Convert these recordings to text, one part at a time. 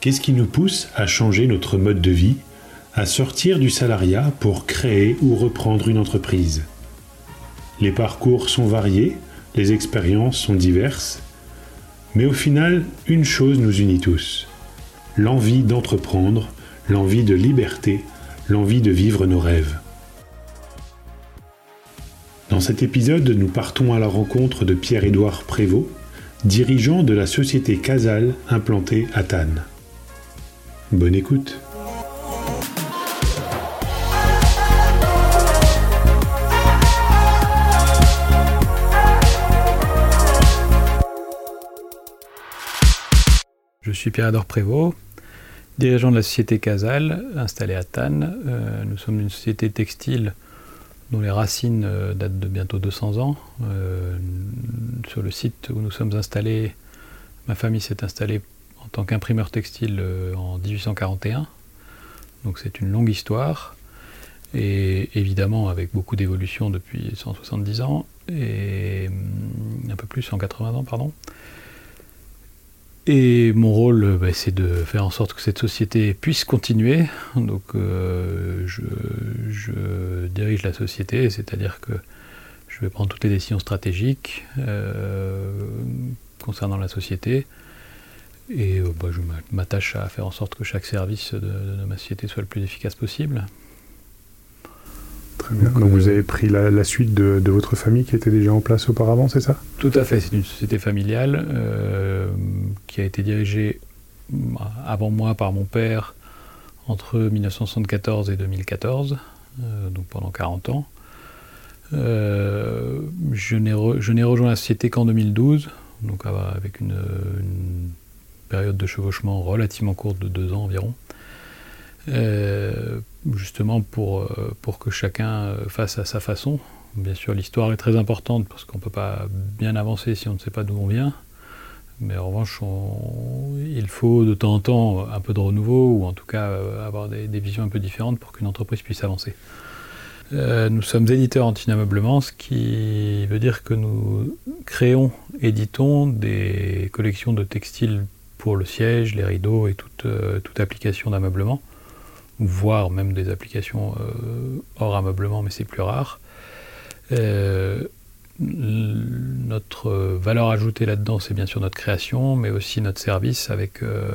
Qu'est-ce qui nous pousse à changer notre mode de vie, à sortir du salariat pour créer ou reprendre une entreprise? Les parcours sont variés, les expériences sont diverses, mais au final, une chose nous unit tous. L'envie d'entreprendre, l'envie de liberté, l'envie de vivre nos rêves. Dans cet épisode, nous partons à la rencontre de Pierre-Édouard Prévost, dirigeant de la société Casal implantée à Tannes. Bonne écoute. Je suis Pierre-Édouard Prévost, dirigeant de la société Casal, installée à Tannes. Euh, nous sommes une société textile dont les racines euh, datent de bientôt 200 ans. Euh, sur le site où nous sommes installés, ma famille s'est installée en tant qu'imprimeur textile euh, en 1841. Donc c'est une longue histoire. Et évidemment avec beaucoup d'évolution depuis 170 ans, et un peu plus, 180 ans, pardon. Et mon rôle, euh, bah, c'est de faire en sorte que cette société puisse continuer. Donc, euh, je, dirige la société, c'est-à-dire que je vais prendre toutes les décisions stratégiques euh, concernant la société. Et bah, je m'attache à faire en sorte que chaque service de, de ma société soit le plus efficace possible. Donc vous avez pris la, suite de, votre famille qui était déjà en place auparavant, c'est ça? Tout à fait, c'est une société familiale euh, qui a été dirigée bah, avant moi par mon père entre 1974 et 2014, euh, donc pendant 40 ans. Euh, je n'ai rejoint la société qu'en 2012, donc avec une, une, période de chevauchement relativement courte de deux ans environ. Euh, justement pour, euh, pour que chacun euh, fasse à sa façon. Bien sûr, l'histoire est très importante parce qu'on ne peut pas bien avancer si on ne sait pas d'où on vient. Mais en revanche, il faut de temps en temps un peu de renouveau ou en tout cas avoir des, visions un peu différentes pour qu'une entreprise puisse avancer. nous sommes éditeurs anti-ameublement, ce qui veut dire que nous créons, éditons des collections de textiles pour le siège, les rideaux et toute, toute application d'ameublement voire même des applications euh, hors ameublement, mais c'est plus rare. Euh, notre valeur ajoutée là-dedans, c'est bien sûr notre création, mais aussi notre service avec euh,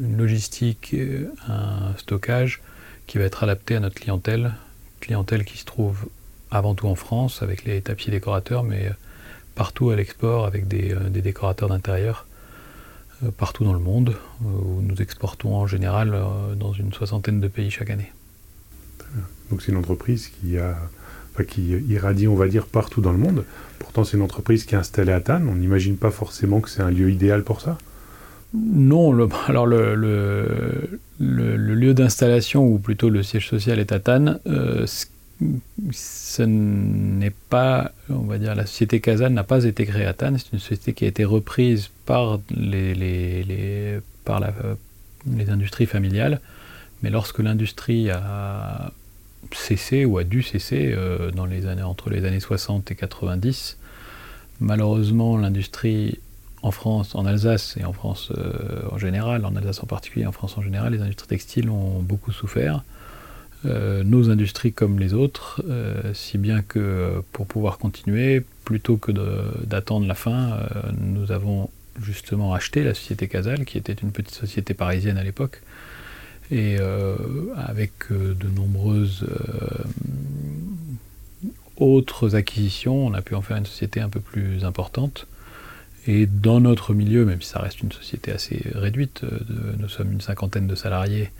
une logistique, un stockage qui va être adapté à notre clientèle, clientèle qui se trouve avant tout en France avec les tapiers décorateurs, mais partout à l'export avec des décorateurs d'intérieur partout dans le monde, euh, où nous exportons en général euh, dans une soixantaine de pays chaque année. Donc c'est une entreprise qui, a, qui irradie, on va dire, partout dans le monde. Pourtant, c'est une entreprise qui est installée à Tannes. On n'imagine pas forcément que c'est un lieu idéal pour ça? Non, alors le, le, lieu d'installation, ou plutôt le siège social est à Tannes ce n'est pas, on va dire, la société Kazan n'a pas été créée à Tannes, c'est une société qui a été reprise par les, les, par la, les industries familiales. Mais lorsque l'industrie a cessé ou a dû cesser euh, dans les années, entre les années 60 et 90, malheureusement l'industrie en France, en Alsace et en France euh, en général, en Alsace en particulier, en France en général, les industries textiles ont beaucoup souffert. Euh, nos industries comme les autres, euh, si bien que pour pouvoir continuer, plutôt que d'attendre la fin, euh, nous avons justement acheté la société Casal, qui était une petite société parisienne à l'époque, et avec de nombreuses autres acquisitions, on a pu en faire une société un peu plus importante. Et dans notre milieu, même si ça reste une société assez réduite, nous sommes une cinquantaine de salariés,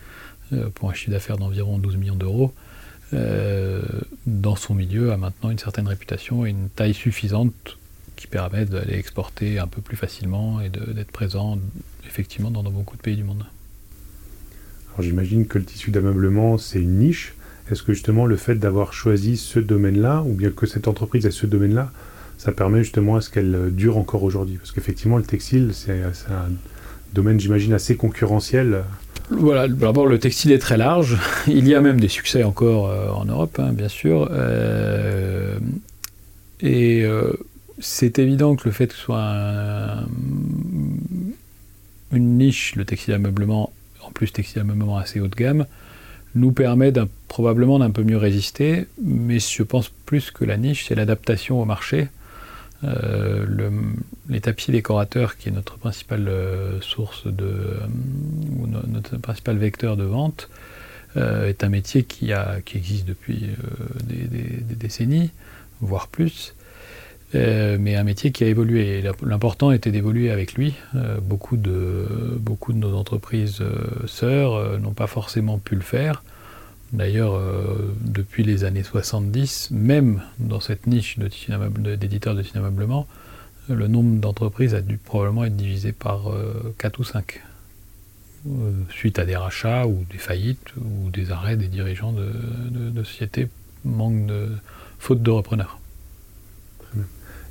euh, pour un chiffre d'affaires d'environ 12 millions d'euros, euh, dans son milieu a maintenant une certaine réputation et une taille suffisante qui permet d'aller exporter un peu plus facilement et d'être présent effectivement dans, beaucoup de pays du monde. Alors j'imagine que le tissu d'ameublement c'est une niche. Est-ce que justement le fait d'avoir choisi ce domaine-là, ou bien que cette entreprise ait ce domaine-là, ça permet justement à ce qu'elle dure encore aujourd'hui? Parce qu'effectivement le textile c'est un domaine j'imagine assez concurrentiel. Voilà, d'abord le textile est très large. Il y a même des succès encore euh, en Europe, hein, bien sûr. Euh, et euh, c'est évident que le fait que ce soit une niche, le textile ameublement, en plus textile ameublement assez haut de gamme, nous permet probablement d'un peu mieux résister, mais je pense plus que la niche, c'est l'adaptation au marché. Euh, les tapis décorateurs, qui est notre principale euh, source de, euh, ou notre principal vecteur de vente, est un métier qui, a, qui existe depuis des, décennies, voire plus, mais un métier qui a évolué. L'important était d'évoluer avec lui. beaucoup, de, beaucoup de nos entreprises sœurs n'ont pas forcément pu le faire. D'ailleurs, euh, depuis les années 70, même dans cette niche d'éditeurs de, cinéma le nombre d'entreprises a dû probablement être divisé par 4 euh, ou 5, euh, suite à des rachats ou des faillites ou des arrêts des dirigeants de, sociétés, manque de, faute de repreneurs.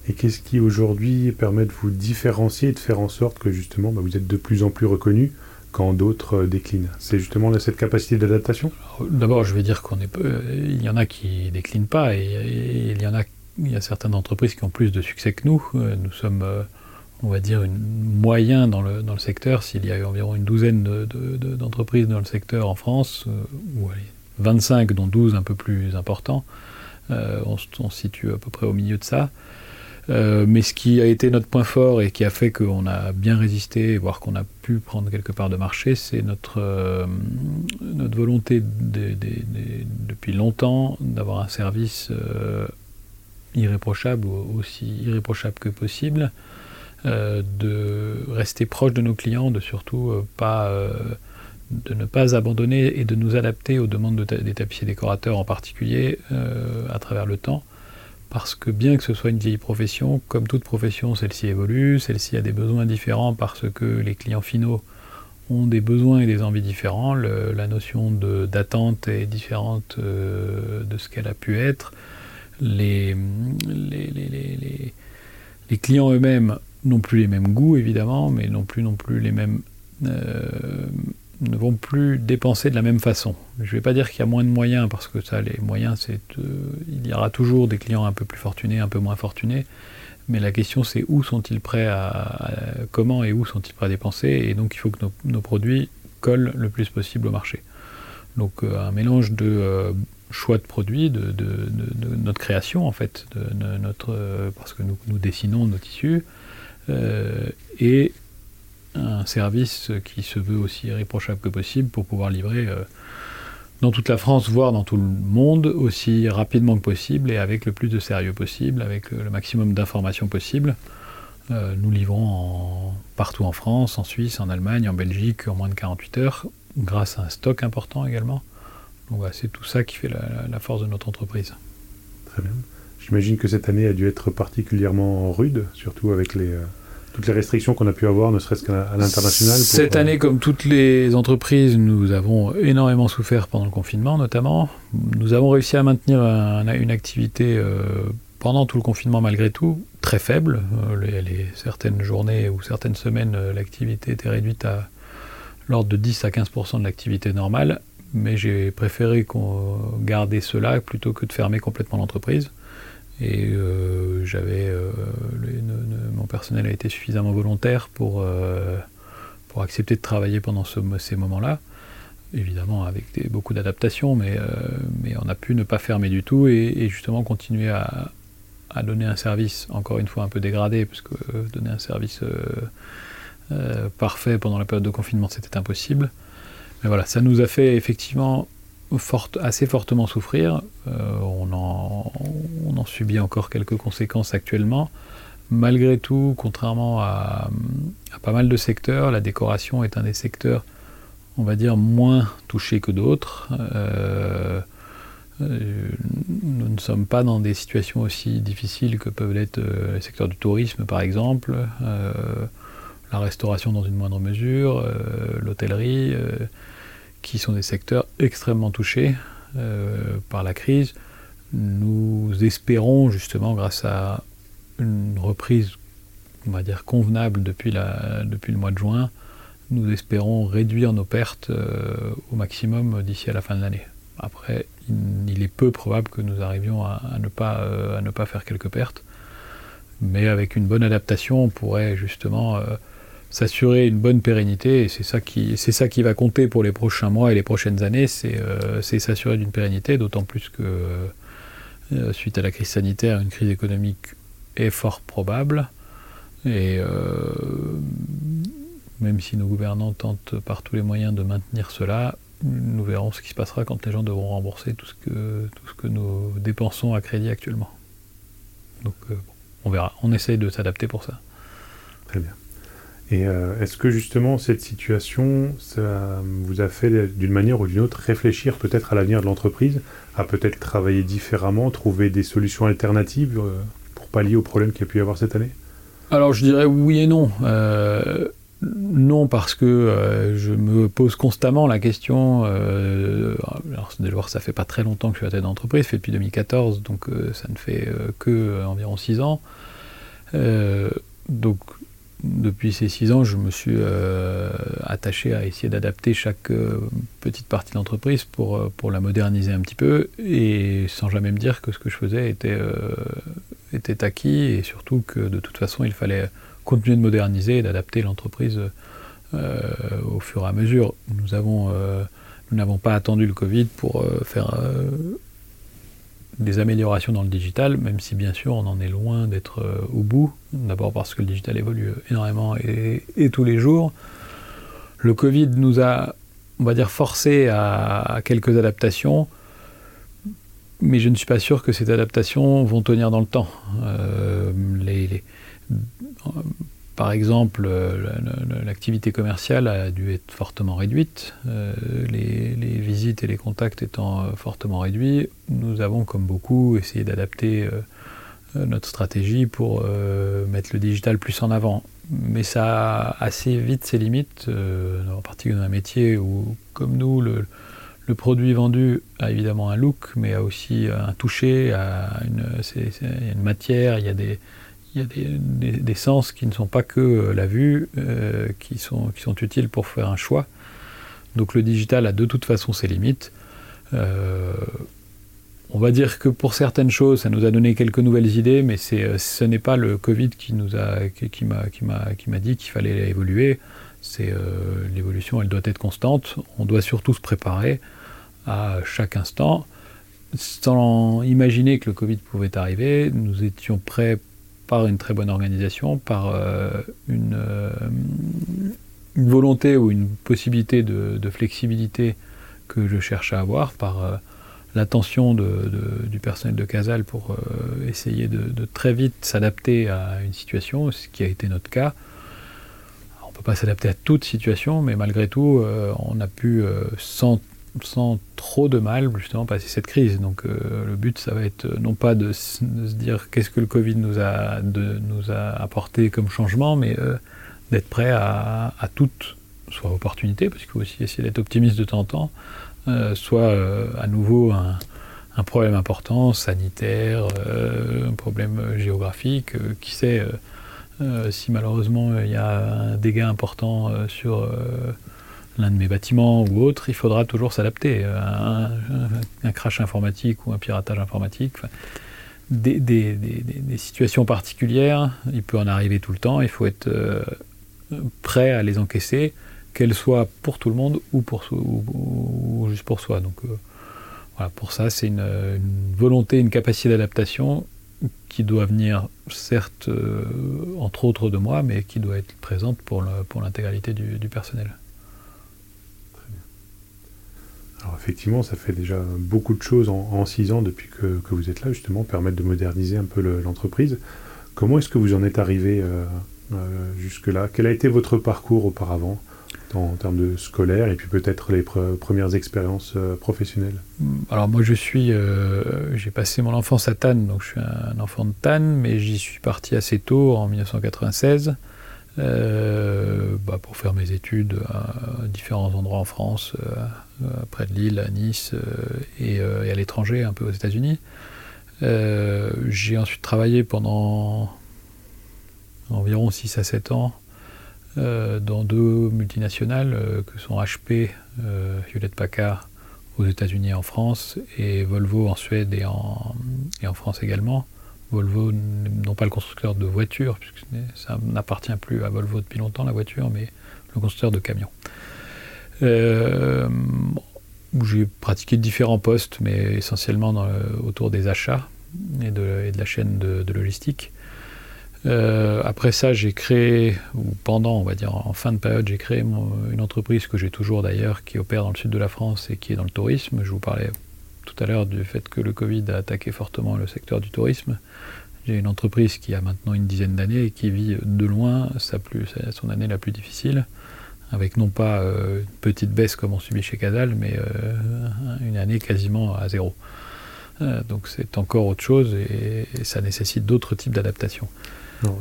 Et qu'est-ce qui aujourd'hui permet de vous différencier et de faire en sorte que justement bah, vous êtes de plus en plus reconnu quand d'autres euh, déclinent? C'est justement cette capacité d'adaptation? D'abord, je vais dire qu'on est peu, il y en a qui déclinent pas et, il y en a, certaines entreprises qui ont plus de succès que nous. Euh, nous sommes, euh, on va dire, une moyen dans le, secteur. S'il y a environ une douzaine d'entreprises dans le secteur en France, ou 25 dont 12 un peu plus importants, on, se situe à peu près au milieu de ça. Euh, mais ce qui a été notre point fort et qui a fait qu'on a bien résisté, voire qu'on a pu prendre quelque part de marché, c'est notre, euh, volonté depuis longtemps d'avoir un service euh, irréprochable, aussi irréprochable que possible, de rester proche de nos clients, de surtout pas de ne pas abandonner et de nous adapter aux demandes des tapissiers décorateurs en particulier à travers le temps parce que bien que ce soit une vieille profession, comme toute profession, celle-ci évolue, celle-ci a des besoins différents parce que les clients finaux ont des besoins et des envies différents, la notion d'attente est différente euh, de ce qu'elle a pu être, les, les, les, clients eux-mêmes n'ont plus les mêmes goûts évidemment, mais non plus non plus les mêmes... Euh, ne vont plus dépenser de la même façon. Je ne vais pas dire qu'il y a moins de moyens, parce que ça, les moyens, c'est, euh, il y aura toujours des clients un peu plus fortunés, un peu moins fortunés, mais la question c'est où sont-ils prêts à, comment et où sont-ils prêts à dépenser, et donc il faut que nos, produits collent le plus possible au marché. Donc euh, un mélange de euh, choix de produits, de, notre création en fait, de, notre, parce que nous, nous, dessinons nos tissus, et un service qui se veut aussi irréprochable que possible pour pouvoir livrer euh, dans toute la France, voire dans tout le monde, aussi rapidement que possible et avec le plus de sérieux possible, avec le maximum d'informations possible. Euh, nous livrons partout en France, en Suisse, en Allemagne, en Belgique en moins de 48 heures, grâce à un stock important également. Donc c'est tout ça qui fait la, force de notre entreprise. Très bien. J'imagine que cette année a dû être particulièrement rude, surtout avec les, euh, toutes les restrictions qu'on a pu avoir, ne serait-ce qu'à l'international Cette année, comme toutes les entreprises, nous avons énormément souffert pendant le confinement, notamment. Nous avons réussi à maintenir une activité euh, pendant tout le confinement, malgré tout, très faible. Euh, les, certaines journées ou certaines semaines, euh, l'activité était réduite à l'ordre de 10 à 15% de l'activité normale, mais j'ai préféré garder cela plutôt que de fermer complètement l'entreprise. Et euh, j'avais, euh, mon personnel a été suffisamment volontaire pour, euh, pour accepter de travailler pendant ces moments-là. Évidemment avec beaucoup d'adaptations, mais, mais on a pu ne pas fermer du tout et, justement continuer à, à, donner un service, encore une fois un peu dégradé, parce que donner un service parfait pendant la période de confinement c'était impossible. Mais voilà, ça nous a fait effectivement assez fortement souffrir. Euh, on, en, subit encore quelques conséquences actuellement. Malgré tout, contrairement à, pas mal de secteurs, la décoration est un des secteurs, on va dire, moins touchés que d'autres. Euh, euh, nous ne sommes pas dans des situations aussi difficiles que peuvent l'être les secteurs du tourisme, par exemple, la restauration dans une moindre mesure, l'hôtellerie qui sont des secteurs extrêmement touchés euh, par la crise. Nous espérons justement, grâce à une reprise, on va dire, convenable depuis, le mois de juin, nous espérons réduire nos pertes euh, au maximum d'ici à la fin de l'année. Après, il, est peu probable que nous arrivions à, ne pas, euh, à ne pas faire quelques pertes, mais avec une bonne adaptation, on pourrait justement s'assurer une bonne pérennité, et c'est ça, qui, c'est ça qui va compter pour les prochains mois et les prochaines années, c'est, c'est s'assurer d'une pérennité, d'autant plus que suite à la crise sanitaire, une crise économique est fort probable. Et même si nos gouvernants tentent par tous les moyens de maintenir cela, nous verrons ce qui se passera quand les gens devront rembourser tout ce que, tout ce que nous dépensons à crédit actuellement. Donc euh, on verra, on essaye de s'adapter pour ça. Très bien. Et euh, est-ce que justement cette situation, ça vous a fait d'une manière ou d'une autre réfléchir peut-être à l'avenir de l'entreprise, à peut-être travailler différemment, trouver des solutions alternatives euh, pour pallier aux problèmes qu'il y a pu y avoir cette année? Alors je dirais oui et non. Non, parce que euh, je me pose constamment la question. Euh, alors, déjà, ça fait pas très longtemps que je suis à tête d'entreprise, fait depuis 2014, donc euh, ça ne fait que environ 6 ans. donc, depuis ces 6 ans, je me suis attaché à essayer d'adapter chaque petite partie de l'entreprise pour, pour la moderniser un petit peu, et sans jamais me dire que ce que je faisais était, était acquis, et surtout que de toute façon, il fallait continuer de moderniser et d'adapter l'entreprise euh, au fur et à mesure. Nous euh, nous n'avons pas attendu le Covid pour euh, faire des améliorations dans le digital, même si bien sûr on en est loin d'être au bout. D'abord parce que le digital évolue énormément et, tous les jours. Le Covid nous a, on va dire, forcé à, quelques adaptations, mais je ne suis pas sûr que ces adaptations vont tenir dans le temps. les, par exemple, l'activité commerciale a dû être fortement réduite. Euh, les, visites et les contacts étant euh, fortement réduits, nous avons, comme beaucoup, essayé d'adapter euh, notre stratégie pour mettre le digital plus en avant. Mais ça a assez vite ses limites, en particulier dans un métier où, comme nous, le, produit vendu a évidemment un look, mais a aussi un toucher, a une, une matière, il y a des, il y a des, sens qui ne sont pas que euh, la vue, euh, qui, sont, qui sont utiles pour faire un choix. Donc le digital a de toute façon ses limites. Euh, on va dire que pour certaines choses, ça nous a donné quelques nouvelles idées, mais ce n'est pas le Covid qui nous qui, qui m'a dit qu'il fallait évoluer. L'évolution, elle doit être constante. On doit surtout se préparer à chaque instant. Sans imaginer que le Covid pouvait arriver, nous étions prêts par une très bonne organisation, par euh, euh, une, volonté ou une possibilité de, flexibilité que je cherche à avoir, par euh, l'attention du personnel de Casal pour essayer de, très vite s'adapter à une situation, ce qui a été notre cas. on ne peut pas s'adapter à toute situation, mais malgré tout, on a pu, sans sans trop de mal justement passer cette crise. Donc euh, le but, ça va être euh, non pas de, se dire qu'est-ce que le Covid nous a, nous a apporté comme changement, mais euh, d'être prêt à, à soit opportunité, parce qu'il faut aussi essayer d'être optimiste de temps en temps, soit à nouveau un, problème important, sanitaire, un problème géographique, qui sait si malheureusement il y a un dégât important sur l'un de mes bâtiments ou autre, il faudra toujours s'adapter. Un, un, crash informatique ou un piratage informatique, des, situations particulières, il peut en arriver tout le temps, il faut être euh, prêt à les encaisser, qu'elles soient pour tout le monde ou, pour, ou, juste pour soi. Euh, pour ça, c'est une, volonté, une capacité d'adaptation qui doit venir, certes, euh, entre autres de moi, mais qui doit être présente pour l'intégralité du personnel. Effectivement, ça fait déjà beaucoup de choses en, six ans depuis que, vous êtes là, justement, permettre de moderniser un peu l'entreprise. Comment est-ce que vous en êtes arrivé euh, euh, jusque-là? Quel a été votre parcours auparavant en termes de scolaire et puis peut-être les premières expériences euh, professionnelles? Alors moi je suis, j'ai passé mon enfance à Tannes, donc je suis un enfant de Tannes, mais j'y suis parti assez tôt, en 1996. Euh, bah, pour faire mes études à différents endroits en France, euh, près de Lille, à Nice euh, et, à l'étranger, un peu aux États-Unis. J'ai ensuite travaillé pendant environ 6 à 7 ans dans deux multinationales que sont HP, Hewlett Packard aux États-Unis et en France, et Volvo en Suède et en, et en France également, Volvo, non pas le constructeur de voitures, puisque ça n'appartient plus à Volvo depuis longtemps la voiture, mais le constructeur de camions. Euh, j'ai pratiqué différents postes, mais essentiellement autour des achats et de, la chaîne de, logistique. Euh, après ça, j'ai créé, ou pendant, on va dire, en fin de période, j'ai créé une entreprise que j'ai toujours d'ailleurs, qui opère dans le sud de la France et qui est dans le tourisme. Je vous parlais tout à l'heure du fait que le Covid a attaqué fortement le secteur du tourisme. J'ai une entreprise qui a maintenant une dizaine d'années et qui vit de loin sa plus, son année la plus difficile avec non pas euh, une petite baisse comme on subit chez Casal, mais euh, une année quasiment à zéro. Euh, donc c'est encore autre chose et, ça nécessite d'autres types d'adaptations.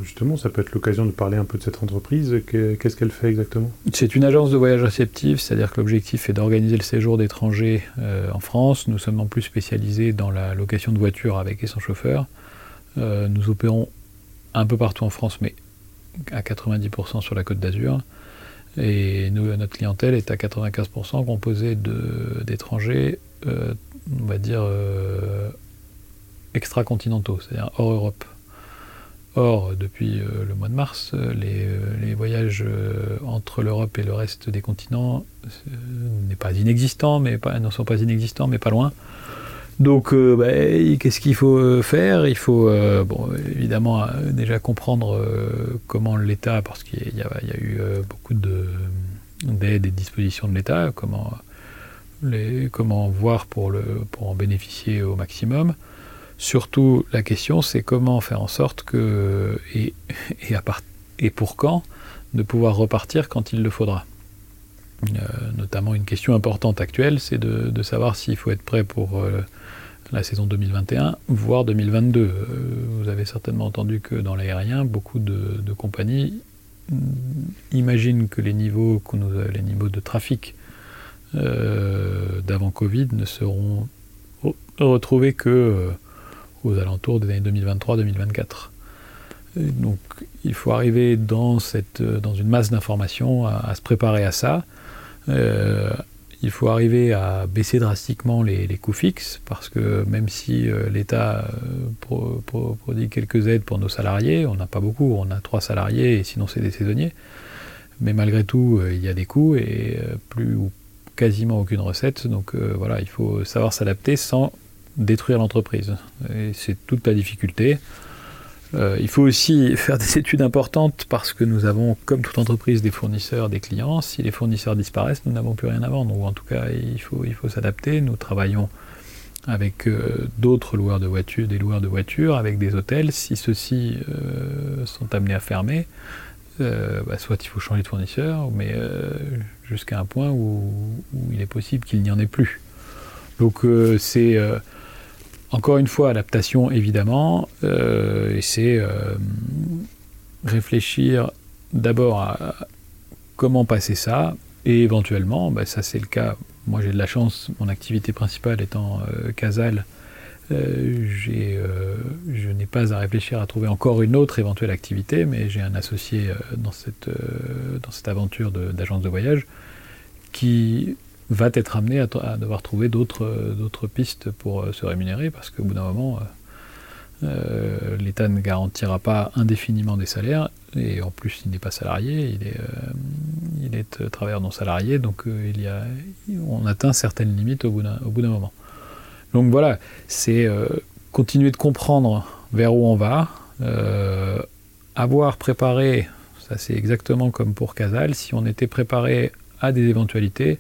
Justement, ça peut être l'occasion de parler un peu de cette entreprise. Qu'est-ce qu'elle fait exactement? C'est une agence de voyage réceptif, c'est-à-dire que l'objectif est d'organiser le séjour d'étrangers en France. Nous sommes en plus spécialisés dans la location de voitures avec et sans chauffeur. Nous opérons un peu partout en France, mais à 90% sur la côte d'Azur. Et notre clientèle est à 95% composée d'étrangers, euh, on va dire, euh, extra-continentaux, c'est-à-dire hors Europe. Or, depuis euh, le mois de mars, les, voyages entre l'Europe et le reste des continents n'est pas inexistant, mais ne sont pas inexistants, mais pas loin. Donc, euh, bah, qu'est-ce qu'il faut euh, faire? Il faut, euh, évidemment, déjà comprendre comment l'État, parce qu'il y, a eu beaucoup d'aides et de dispositions de l'État, comment, voir pour, en bénéficier au maximum. Surtout, la question, c'est comment faire en sorte que, et, pour quand, de pouvoir repartir quand il le faudra? notamment une question importante actuelle, c'est de savoir s'il faut être prêt pour la saison 2021, voire 2022. Euh, vous avez certainement entendu que dans l'aérien, beaucoup de, compagnies mm, imaginent que les niveaux, les niveaux de trafic euh, d'avant Covid ne seront retrouvés que euh, aux alentours des années 2023-2024. Donc il faut arriver dans, cette, dans une masse d'informations à, se préparer à ça, il faut arriver à baisser drastiquement les, coûts fixes, parce que même si euh, l'État euh, produit quelques aides pour nos salariés, on n'a pas beaucoup, on a trois salariés et sinon c'est des saisonniers, mais malgré tout euh, il y a des coûts et plus ou quasiment aucune recette, donc voilà, il faut savoir s'adapter sans détruire l'entreprise. Et c'est toute la difficulté. Euh, il faut aussi faire des études importantes parce que nous avons, comme toute entreprise, des fournisseurs, des clients. Si les fournisseurs disparaissent, nous n'avons plus rien à vendre. Ou en tout cas, il faut, s'adapter. Nous travaillons avec euh, d'autres loueurs de voitures, des loueurs de voitures, avec des hôtels. Si ceux-ci euh, sont amenés à fermer, bah, soit il faut changer de fournisseur, mais jusqu'à un point où, où, il est possible qu'il n'y en ait plus. Donc c'est encore une fois, adaptation évidemment, euh, c'est euh, réfléchir d'abord à comment passer ça, et éventuellement, bah, ça c'est le cas, moi j'ai de la chance, mon activité principale étant euh, Casal, je n'ai pas à réfléchir à trouver encore une autre éventuelle activité, mais j'ai un associé dans cette aventure d'agence de, voyage qui va être amené à, devoir trouver d'autres pistes pour euh, se rémunérer, parce qu'au bout d'un moment, euh, euh, l'État ne garantira pas indéfiniment des salaires, et en plus il n'est pas salarié, il est, il est travailleur non salarié, donc on atteint certaines limites au bout d'un moment. Donc voilà, c'est continuer de comprendre vers où on va, avoir préparé, ça c'est exactement comme pour Casal, si on était préparé à des éventualités,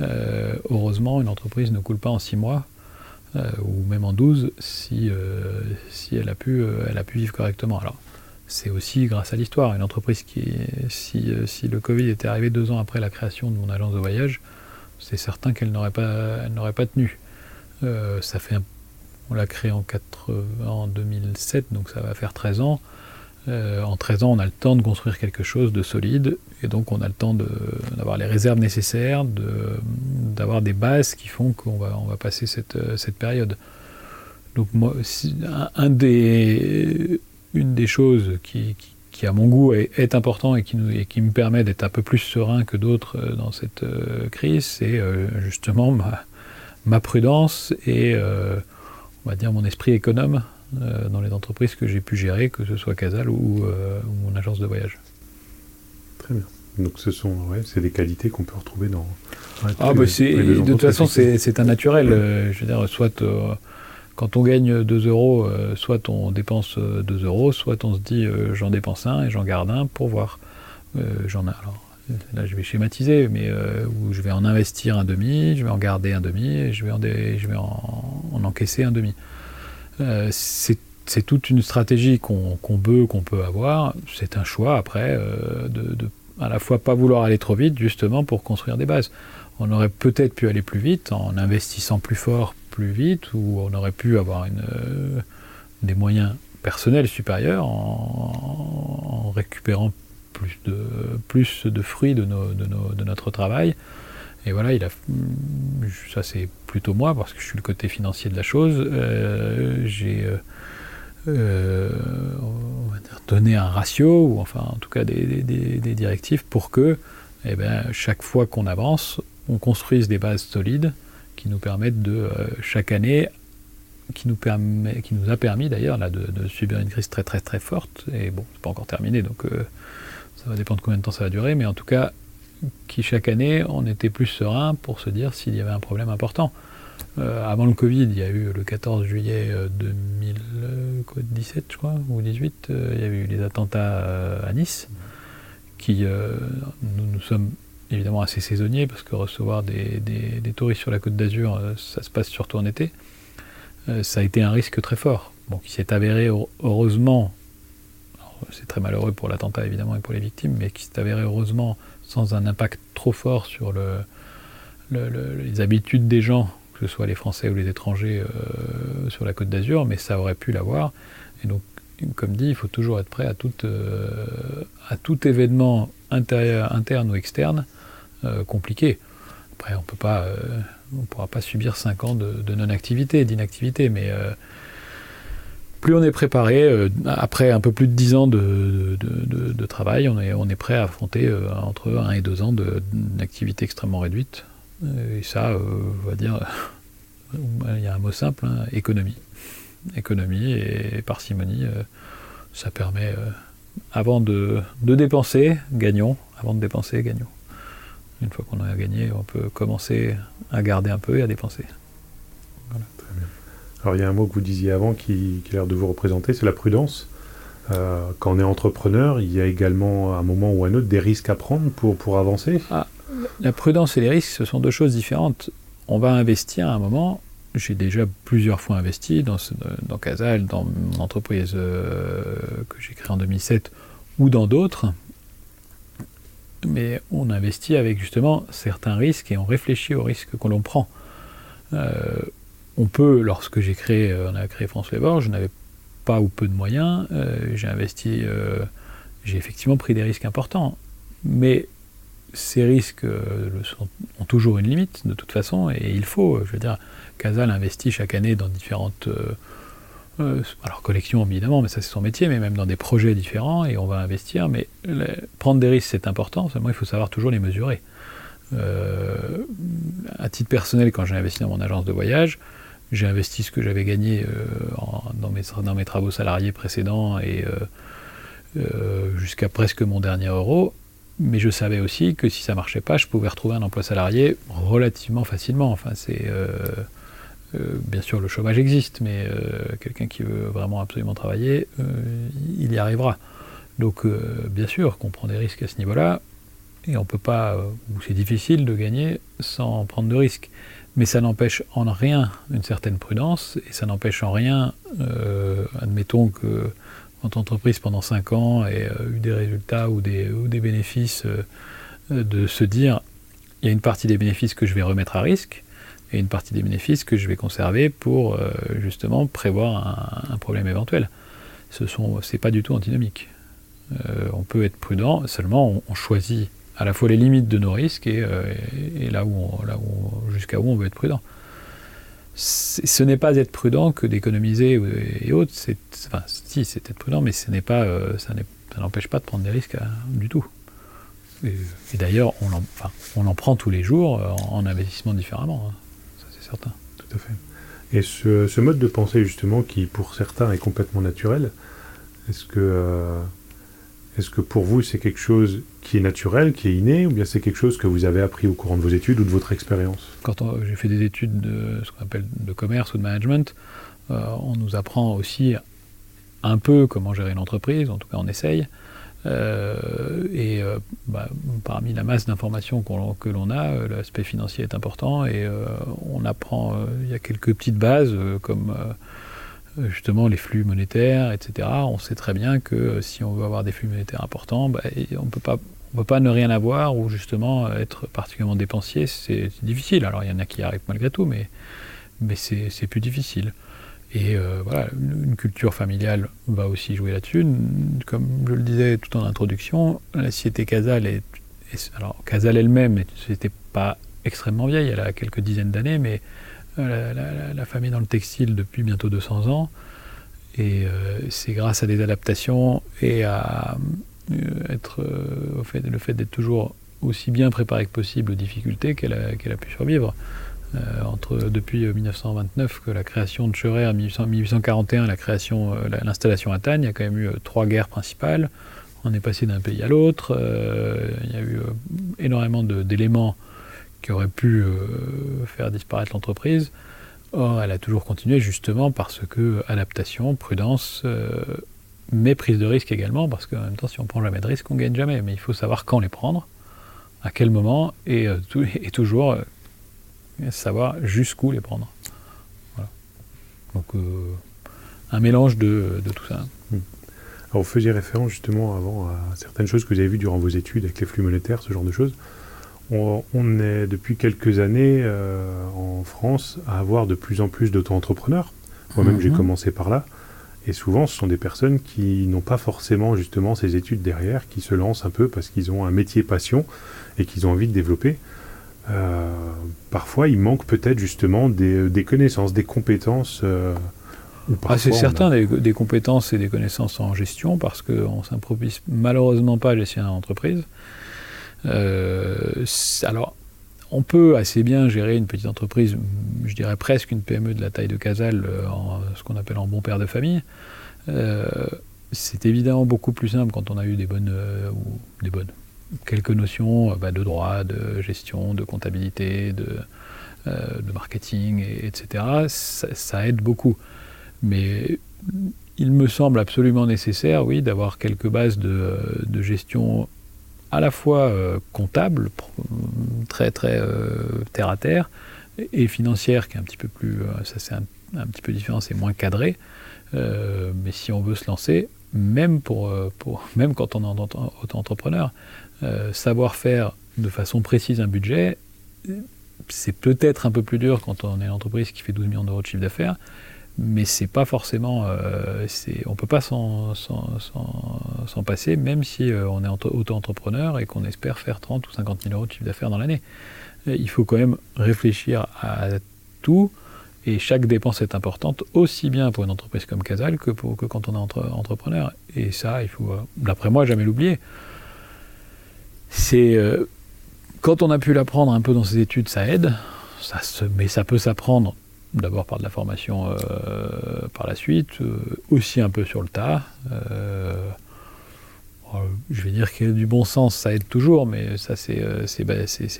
euh, heureusement, une entreprise ne coule pas en 6 mois, euh, ou même en 12, si, euh, si elle, a pu, elle a pu vivre correctement. Alors, c'est aussi grâce à l'histoire. Une entreprise qui, si, si, le Covid était arrivé deux ans après la création de mon agence de voyage, c'est certain qu'elle n'aurait pas, n'aurait pas tenu. ça fait on l'a créée en, en 2007, donc ça va faire 13 ans. En 13 ans, on a le temps de construire quelque chose de solide, et donc on a le temps d'avoir les réserves nécessaires, d'avoir des bases qui font qu'on va, passer cette, euh, cette période. Donc moi, une des choses qui, à mon goût est, est important et qui, me permet d'être un peu plus serein que d'autres euh, dans cette crise, c'est justement ma, prudence et on va dire mon esprit économe dans les entreprises que j'ai pu gérer, que ce soit Casal ou, mon agence de voyage. Très bien. Donc ce sont c'est des qualités qu'on peut retrouver dans. ah bah de toute façon c'est un naturel. je veux dire, soit quand on gagne 2 euros, soit on dépense 2 euros, soit on se dit j'en dépense un et j'en garde un pour voir. j'en ai alors là je vais schématiser, mais euh, où je vais en investir un demi, je vais en garder un demi, et je vais en, je vais en, encaisser un demi. Euh, c'est toute une stratégie qu'on veut, qu'on peut avoir. C'est un choix après euh, de, à la fois pas vouloir aller trop vite, justement pour construire des bases. On aurait peut-être pu aller plus vite en investissant plus fort, plus vite, ou on aurait pu avoir une, des moyens personnels supérieurs en, récupérant plus de, plus de fruits de, de, notre travail. Et voilà, il a, ça c'est plutôt moi, parce que je suis le côté financier de la chose. Euh, j'ai euh, euh, donné un ratio, ou enfin en tout cas des, directives pour que eh ben, chaque fois qu'on avance, on construise des bases solides qui nous permettent de, chaque année, qui nous, permet, qui nous a permis d'ailleurs là, de, subir une crise très très très forte. Et bon, c'est pas encore terminé, donc ça va dépendre combien de temps ça va durer, mais en tout cas, qui chaque année, on était plus serein pour se dire s'il y avait un problème important. Euh, avant le Covid, il y a eu le 14 juillet 2017, je crois, ou 2018, euh, il y a eu les attentats euh, à Nice, qui, nous, nous sommes évidemment assez saisonniers, parce que recevoir des, des touristes sur la côte d'Azur, ça se passe surtout en été. ça a été un risque très fort, bon, qui s'est avéré heureusement c'est très malheureux pour l'attentat évidemment et pour les victimes, mais qui s'est avéré heureusement sans un impact trop fort sur le, les habitudes des gens, que ce soit les Français ou les étrangers euh, sur la côte d'Azur, mais ça aurait pu l'avoir. Et donc, comme dit, il faut toujours être prêt à tout, euh, événement interne ou externe euh, compliqué. Après, on peut pas, on ne pourra pas subir 5 ans de, non-activité, d'inactivité, mais plus on est préparé, après un peu plus de 10 ans de, travail, on est, prêt à affronter entre 1 et 2 ans d'activité extrêmement réduite. Et ça, euh, on va dire, il y a un mot simple, hein, économie. Économie et parcimonie, ça permet, avant de, dépenser, gagnons. Avant de dépenser, gagnons. Une fois qu'on a gagné, on peut commencer à garder un peu et à dépenser. Alors il y a un mot que vous disiez avant qui, a l'air de vous représenter, c'est la prudence. Euh, quand on est entrepreneur, il y a également à un moment ou à un autre des risques à prendre pour, pour avancer? Ah, La prudence et les risques, ce sont deux choses différentes. On va investir à un moment, j'ai déjà plusieurs fois investi dans, dans Casal, dans mon entreprise euh, que j'ai créée en 2007 ou dans d'autres, mais on investit avec justement certains risques et on réfléchit aux risques que l'on prend. Euh, on peut, lorsque j'ai créé, euh, on a créé France Labor, je n'avais pas ou peu de moyens, j'ai investi, j'ai effectivement pris des risques importants, mais ces risques ont toujours une limite de toute façon, et il faut, je veux dire, Casal investit chaque année dans différentes alors collections évidemment, mais ça c'est son métier, mais même dans des projets différents, et on va investir, mais prendre des risques c'est important, seulement il faut savoir toujours les mesurer. à titre personnel, quand j'ai investi dans mon agence de voyage, j'ai investi ce que j'avais gagné euh, dans, mes, dans, mes, travaux salariés précédents et euh, euh, jusqu'à presque mon dernier euro. Mais je savais aussi que si ça marchait pas, je pouvais retrouver un emploi salarié relativement facilement. Enfin, c'est bien sûr le chômage existe, mais quelqu'un qui veut vraiment absolument travailler, il y arrivera. Donc, bien sûr qu'on prend des risques à ce niveau-là, et on peut pas, ou c'est difficile de gagner sans prendre de risques. Mais ça n'empêche en rien une certaine prudence, et ça n'empêche en rien, euh, admettons que entreprise pendant 5 ans ait euh, eu des résultats ou des, ou des bénéfices, euh, de se dire, il y a une partie des bénéfices que je vais remettre à risque, et une partie des bénéfices que je vais conserver pour justement prévoir un, problème éventuel. Ce n'est pas du tout antinomique. on peut être prudent, seulement on choisit à la fois les limites de nos risques et, euh, là où, là où jusqu'à où on veut être prudent. Ce n'est pas être prudent que d'économiser et autres. Enfin, si, c'est être prudent, mais ce n'est pas, euh, ça n'empêche pas de prendre des risques euh, du tout. Et, d'ailleurs, on, en, en prend tous les jours en, investissement différemment. Hein. Ça, c'est certain. Tout à fait. Et ce, mode de pensée, justement, qui pour certains est complètement naturel, est-ce que, euh, est-ce que pour vous c'est quelque chose qui est naturel, qui est inné, ou bien c'est quelque chose que vous avez appris au courant de vos études ou de votre expérience? Quand j'ai fait des études de ce qu'on appelle de commerce ou de management, euh, on nous apprend aussi un peu comment gérer une entreprise, en tout cas on essaye. Euh, et euh, bah, parmi la masse d'informations que l'on a, l'aspect financier est important et on apprend, il y a quelques petites bases comme justement les flux monétaires, etc. On sait très bien que si on veut avoir des flux monétaires importants, bah, on peut pas on peut pas ne rien avoir ou justement être particulièrement dépensier, c'est difficile. Alors il y en a qui arrivent malgré tout, mais, mais c'est plus difficile. Et euh, voilà, une culture familiale va aussi jouer là-dessus. Comme je le disais tout en introduction, la société Casal est, alors Casal elle-même n'est société pas extrêmement vieille, elle a quelques dizaines d'années, mais euh, la, famille dans le textile depuis bientôt 200 ans. Et euh, c'est grâce à des adaptations et à être au fait, le fait d'être toujours aussi bien préparé que possible aux difficultés qu'elle a, pu survivre. Euh, entre, depuis 1929 euh, que la création de Scherer, en 1841, la création, euh, l'installation à Tagne, il y a quand même eu trois guerres principales. On est passé d'un pays à l'autre. il y a eu énormément d'éléments qui auraient pu faire disparaître l'entreprise. Or, elle a toujours continué justement parce que adaptation, prudence, mais prise de risque également, parce qu'en même temps, si on prend jamais de risque, on gagne jamais. Mais il faut savoir quand les prendre, à quel moment, et, et toujours savoir jusqu'où les prendre. Donc euh, un mélange de, tout ça. Hmm. Alors vous faisiez référence justement avant à certaines choses que vous avez vues durant vos études avec les flux monétaires, ce genre de choses. On, est depuis quelques années euh, en France à avoir de plus en plus d'auto-entrepreneurs. Moi-même j'ai mhm. commencé par là. Et souvent, ce sont des personnes qui n'ont pas forcément justement ces études derrière, qui se lancent un peu parce qu'ils ont un métier passion et qu'ils ont envie de développer. Euh, parfois il manque peut-être justement des, euh, connaissances, des compétences. Euh, ah, c'est certain, des, compétences et des connaissances en gestion, parce qu'on ne s'improvise malheureusement pas à gestionnaire d'entreprise. Alors, on peut assez bien gérer une petite entreprise, je dirais presque une PME de la taille de Casal, en, ce qu'on appelle en bon père de famille. c'est évidemment beaucoup plus simple quand on a eu des bonnes, ou des bonnes, quelques notions euh, bah, de droit, de gestion, de comptabilité, de, euh, marketing, etc. Ça, aide beaucoup. Mais il me semble absolument nécessaire, oui, d'avoir quelques bases de, gestion à la fois euh, comptable, très très terre à terre, et financière, qui est un petit peu plus, ça c'est un, petit peu différent, c'est moins cadré. mais si on veut se lancer, même, pour, même quand on est auto-entrepreneur, euh, savoir faire de façon précise un budget, c'est peut-être un peu plus dur quand on est une entreprise qui fait 12 millions d'euros de chiffre d'affaires, mais c'est pas forcément, euh, on peut pas s'en passer, même si euh, on est auto-entrepreneur et qu'on espère faire 30 ou 50 000 euros de chiffre d'affaires dans l'année. Il faut quand même réfléchir à tout, et chaque dépense est importante, aussi bien pour une entreprise comme Casal que, quand on est entrepreneur. Et ça, il faut, d'après moi, jamais l'oublier c'est euh, quand on a pu l'apprendre un peu dans ses études, ça aide, ça mais ça peut s'apprendre d'abord par de la formation euh, par la suite, euh, aussi un peu sur le tas. Je vais dire a du bon sens, ça aide toujours, mais ça c'est bah,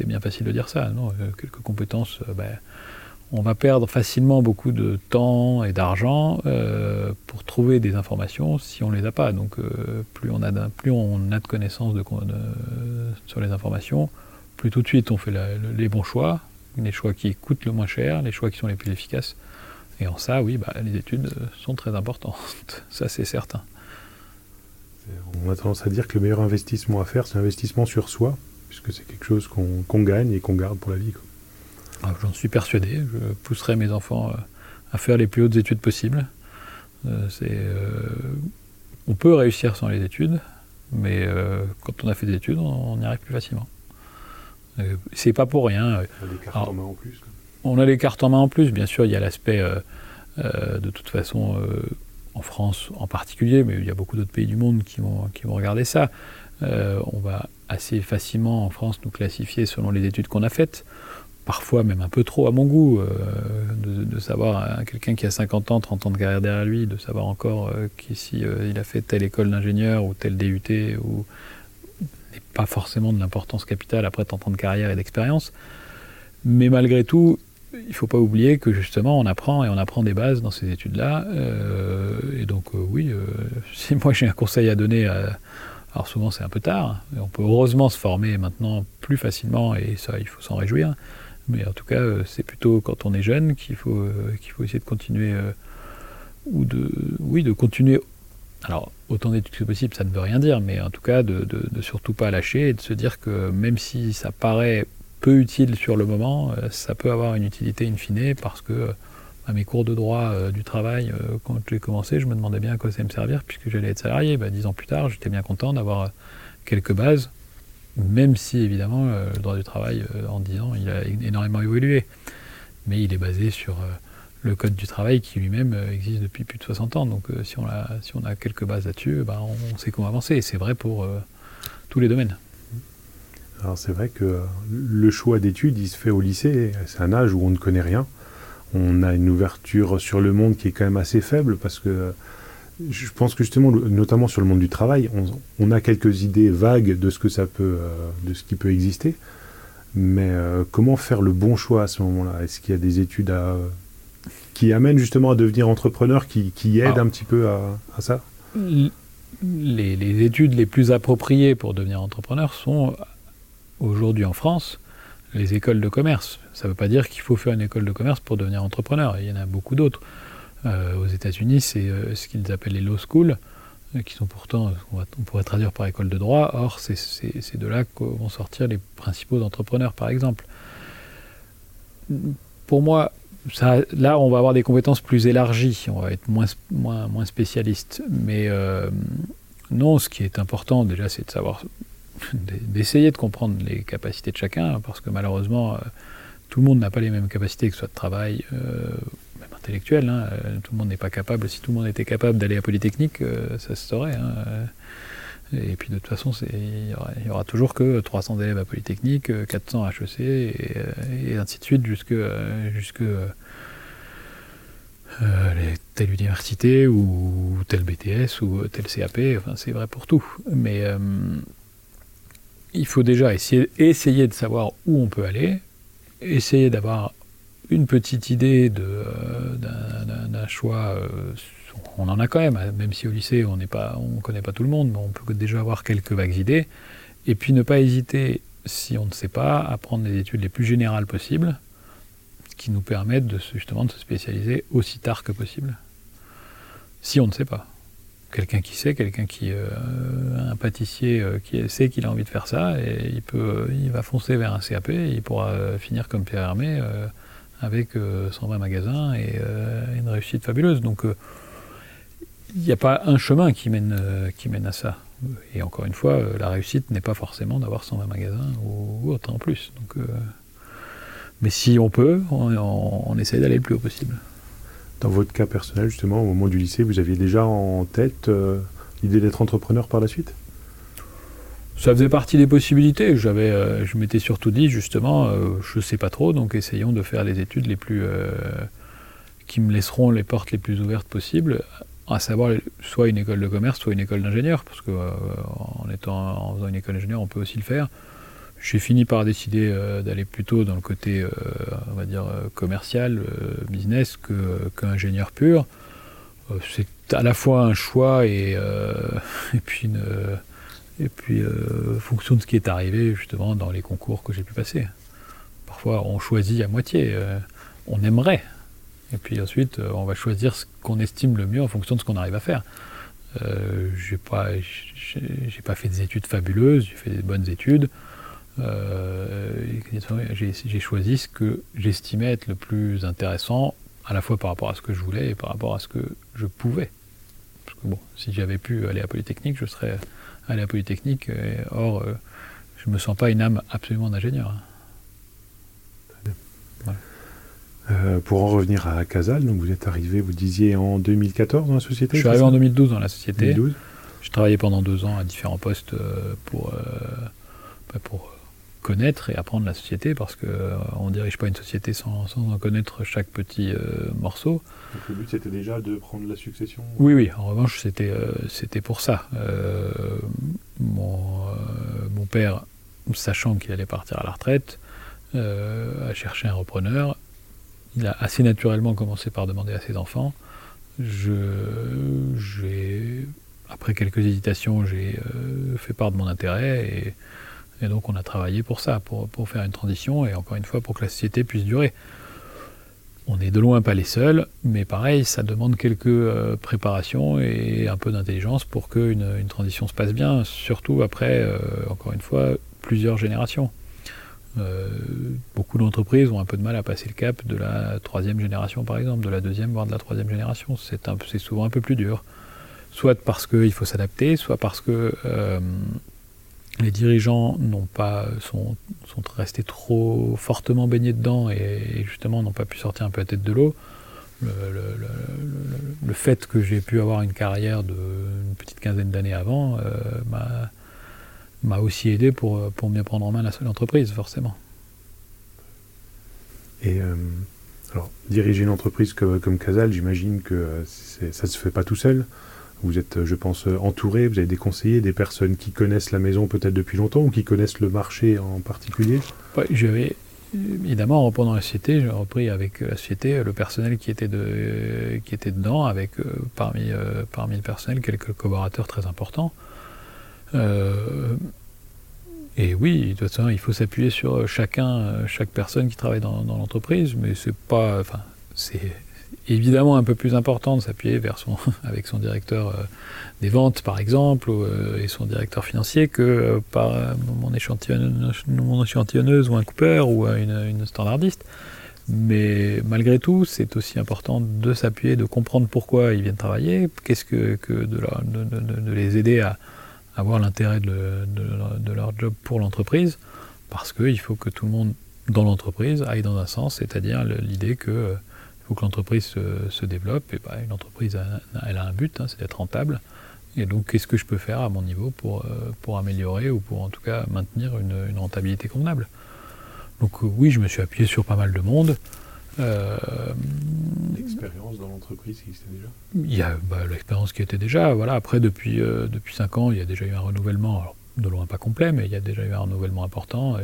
bien facile de dire ça. Non? Quelques compétences, bah, on va perdre facilement beaucoup de temps et d'argent euh, pour trouver des informations si on ne les a pas. Donc euh, plus, on a plus on a de connaissances de, sur les informations, plus tout de suite on fait les bons choix, les choix qui coûtent le moins cher, les choix qui sont les plus efficaces. Et en ça, oui, bah, les études sont très importantes, ça c'est certain. On a tendance à dire que le meilleur investissement à faire, c'est l'investissement sur soi, puisque c'est quelque chose qu'on gagne et qu'on garde pour la vie. Ah, j'en suis persuadé. Je pousserai mes enfants euh, à faire les plus hautes études possibles. Euh, euh, on peut réussir sans les études, mais quand on a fait des études, on, y arrive plus facilement. c'est pas pour rien. On a les cartes en main en plus. On a les cartes en main en plus. Bien sûr, il y a l'aspect, de toute façon, en France en particulier, mais il y a beaucoup d'autres pays du monde qui vont, regarder ça. on va assez facilement en France nous classifier selon les études qu'on a faites parfois même un peu trop à mon goût, de, savoir quelqu'un qui a 50 ans, 30 ans de carrière derrière lui, de savoir encore qu'ici il a fait telle école d'ingénieur ou tel DUT ou n'est pas forcément de l'importance capitale après 30 ans de carrière et d'expérience. Mais malgré tout, il ne faut pas oublier que justement on apprend et on apprend des bases dans ces études-là. Euh, et donc euh, oui, euh, si moi j'ai un conseil à donner, alors souvent c'est un peu tard, on peut heureusement se former maintenant plus facilement et ça il faut s'en réjouir. Mais en tout cas c'est plutôt quand on est jeune qu'il faut, qu'il faut essayer de continuer ou de, oui, de continuer. Alors autant d'études que possible, ça ne veut rien dire, mais en tout cas de, de, de surtout pas lâcher et de se dire que même si ça paraît peu utile sur le moment, euh, ça peut avoir une utilité in fine parce que euh, à mes cours de droit euh, du travail, quand j'ai commencé, je me demandais bien à quoi ça me servir puisque j'allais être salarié. Bah, dix ans plus tard, j'étais bien content d'avoir quelques bases, même si évidemment le droit du travail en dix ans, il a énormément évolué. Mais il est basé sur le code du travail qui lui-même existe depuis plus de 60 ans. Donc si, on a, si on a quelques bases là-dessus, bah, on sait comment avancer. Et c'est vrai pour tous les domaines. Alors c'est vrai que le choix d'études, il se fait au lycée. C'est un âge où on ne connaît rien. On a une ouverture sur le monde qui est quand même assez faible parce que je pense que justement, notamment sur le monde du travail, on, a quelques idées vagues de ce que ça peut, euh, de ce qui peut exister. Mais euh, comment faire le bon choix à ce moment-là? Est-ce qu'il y a des études qui amènent justement à devenir entrepreneur, qui, aident un petit peu à, ça? les, les, études les plus appropriées pour devenir entrepreneur sont aujourd'hui en France les écoles de commerce. Ça ne veut pas dire qu'il faut faire une école de commerce pour devenir entrepreneur. Il y en a beaucoup d'autres. Euh, aux États-Unis, c'est euh, ce qu'ils appellent les law schools, euh, qui sont pourtant, on, pourrait traduire par école de droit. Or, c'est de là que vont sortir les principaux entrepreneurs, par exemple. Pour moi, là, on va avoir des compétences plus élargies. On va être moins, moins, moins spécialiste. Mais non, ce qui est important, déjà, c'est de savoir d'essayer de comprendre les capacités de chacun, parce que malheureusement, euh, tout le monde n'a pas les mêmes capacités, que ce soit de travail, euh, même intellectuel. Hein, euh, tout le monde n'est pas capable. Si tout le monde était capable d'aller à Polytechnique, ça se saurait. Hein, et puis de toute façon, il n'y aura, toujours que 300 élèves à Polytechnique, 400 à HEC, et, ainsi de suite, jusque, jusque telle université ou tel BTS ou tel CAP. Enfin, c'est vrai pour tout. Mais il faut déjà essayer, essayer de savoir où on peut aller, essayer d'avoir une petite idée euh, d'un choix. Euh, on en a quand même, même si au lycée on ne connaît pas tout le monde, mais on peut déjà avoir quelques vagues idées. Et puis ne pas hésiter, si on ne sait pas, à prendre les études les plus générales possibles, qui nous permettent de, justement de se spécialiser aussi tard que possible. Si on ne sait pas quelqu'un qui sait, quelqu'un qui euh, un pâtissier euh, qui sait qu'il a envie de faire ça et il peut, il va foncer vers un CAP, et il pourra euh, finir comme Pierre Hermé avec 120 magasins et une réussite fabuleuse. Donc il n'y a pas un chemin qui mène qui mène à ça. Et encore une fois, la réussite n'est pas forcément d'avoir 120 magasins ou, autre en plus. Donc, mais si on peut, on, on essaie d'aller le plus haut possible. Dans votre cas personnel, justement, au moment du lycée, vous aviez déjà en tête euh, l'idée d'être entrepreneur par la suite? Ça faisait partie des possibilités. J'avais, euh, je m'étais surtout dit justement, euh, je ne sais pas trop, donc essayons de faire les études les plus qui me laisseront les portes les plus ouvertes possibles, à savoir soit une école de commerce, soit une école d'ingénieur, parce que en étant en faisant une école d'ingénieur, on peut aussi le faire. J'ai fini par décider euh, d'aller plutôt dans le côté, euh, on va dire, euh, commercial, business, qu'ingénieur pur. c'est à la fois un choix et, puis une, et puis fonction de ce qui est arrivé justement dans les concours que j'ai pu passer. Parfois on choisit à moitié, on aimerait, et puis ensuite on va choisir ce qu'on estime le mieux en fonction de ce qu'on arrive à faire. j'ai pas, pas fait des études fabuleuses, j'ai fait des bonnes études. Euh, j'ai choisi ce que j'estimais être le plus intéressant, à la fois par rapport à ce que je voulais et par rapport à ce que je pouvais. Parce que bon, si j'avais pu aller à Polytechnique, je serais allé à Polytechnique. or, euh, je ne me sens pas une âme absolument d'ingénieur. Euh, pour en revenir à Casal, donc vous êtes arrivé, vous disiez en 2014 dans la société Je suis arrivé en 2012 dans la société. 2012. Je travaillais pendant deux ans à différents postes pour, bah, pour connaître et apprendre la société parce qu'on ne dirige pas une société sans, en connaître chaque petit morceau. Donc le but c'était déjà de prendre la succession Oui, oui, en revanche c'était c'était pour ça. Mon, mon, père, sachant qu'il allait partir à la retraite, a cherché un repreneur. Il a assez naturellement commencé par demander à ses enfants. Je, après quelques hésitations, j'ai euh, fait part de mon intérêt et, donc on a travaillé pour ça, pour, faire une transition et encore une fois pour que la société puisse durer. On n'est de loin pas les seuls, mais pareil, ça demande quelques euh, préparations et un peu d'intelligence pour qu'une une transition se passe bien, surtout après, euh, encore une fois, plusieurs générations. beaucoup d'entreprises ont un peu de mal à passer le cap de la troisième génération, par exemple, de la deuxième, voire de la troisième génération. C'est souvent un peu plus dur soit parce qu'il faut s'adapter, soit parce que euh, les dirigeants n'ont pas, sont, sont, restés trop fortement baignés dedans et, justement n'ont pas pu sortir un peu la tête de l'eau. Le, fait que j'ai pu avoir une carrière d'une petite quinzaine d'années avant euh, m'a aussi aidé pour, pour mieux prendre en main l'entreprise, forcément. Et euh, alors, diriger une entreprise comme, comme Casal, j'imagine que ça ne se fait pas tout seul. Vous êtes, je pense, entouré, vous avez des conseillers, des personnes qui connaissent la maison peut-être depuis longtemps ou qui connaissent le marché en particulier? Oui, j'avais évidemment en reprenant la société, j'ai repris avec la société le personnel qui était, de, qui était dedans, avec euh, parmi, euh, parmi le personnel quelques collaborateurs très importants. Euh, et oui, de toute façon, il faut s'appuyer sur chacun, chaque personne qui travaille dans, dans l'entreprise, mais c'est pas, enfin, c'est évidemment un peu plus important de s'appuyer vers son, avec son directeur euh, des ventes, par exemple, euh, et son directeur financier, que euh, par mon, échantillonneuse, ou un coupeur ou une, standardiste. Mais malgré tout, c'est aussi important de s'appuyer, de comprendre pourquoi ils viennent travailler, qu'est-ce que, que de, les aider à, avoir l'intérêt de, leur job pour l'entreprise, parce qu'il faut que tout le monde dans l'entreprise aille dans un sens, c'est-à-dire l'idée que faut que l'entreprise se, développe. Et bah, une entreprise, elle a un but, hein, c'est d'être rentable. Et donc, qu'est-ce que je peux faire à mon niveau pour, euh, pour améliorer ou pour en tout cas maintenir une, rentabilité convenable? Donc, euh, oui, je me suis appuyé sur pas mal de monde. Euh, l'expérience dans l'entreprise qui existait déjà? Il y a bah, l'expérience qui était déjà. Voilà. Après, depuis, depuis 5 ans, il y a déjà eu un renouvellement, de loin pas complet, mais il y a déjà eu un renouvellement important.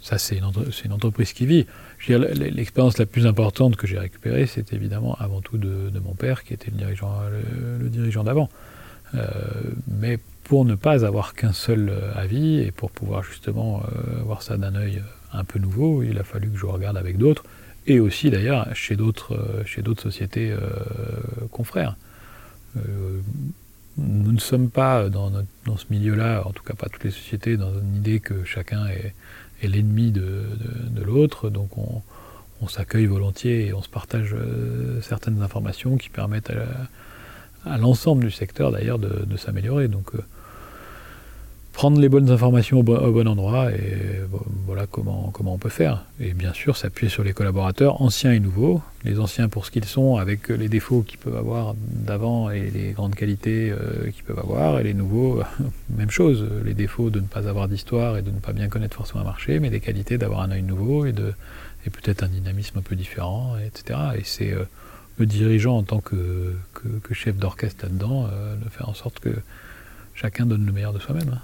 Ça, c'est une, entreprise qui vit. L'expérience la plus importante que j'ai récupérée, c'est évidemment avant tout de, mon père, qui était le dirigeant, d'avant. Euh, mais pour ne pas avoir qu'un seul euh, avis et pour pouvoir justement euh, voir ça d'un œil un peu nouveau, il a fallu que je regarde avec d'autres, et aussi d'ailleurs chez d'autres chez d'autres sociétés confrères. nous ne sommes pas dans ce milieu-là, en tout cas pas toutes les sociétés, dans une idée que chacun est est l'ennemi de, l'autre, donc on, s'accueille volontiers et on se partage euh, certaines informations qui permettent à, l'ensemble du secteur d'ailleurs de, s'améliorer. Euh, prendre les bonnes informations au bon, endroit et voilà comment, comment on peut faire. Et bien sûr s'appuyer sur les collaborateurs anciens et nouveaux, les anciens pour ce qu'ils sont avec les défauts qu'ils peuvent avoir d'avant et les grandes qualités euh, qu'ils peuvent avoir, et les nouveaux, même chose, les défauts de ne pas avoir d'histoire et de ne pas bien connaître forcément un marché, mais des qualités d'avoir un œil nouveau et, et peut-être un dynamisme un peu différent, etc. Et c'est euh, le dirigeant en tant que, que, chef d'orchestre là-dedans, euh, de faire en sorte que chacun donne le meilleur de soi-même. Hein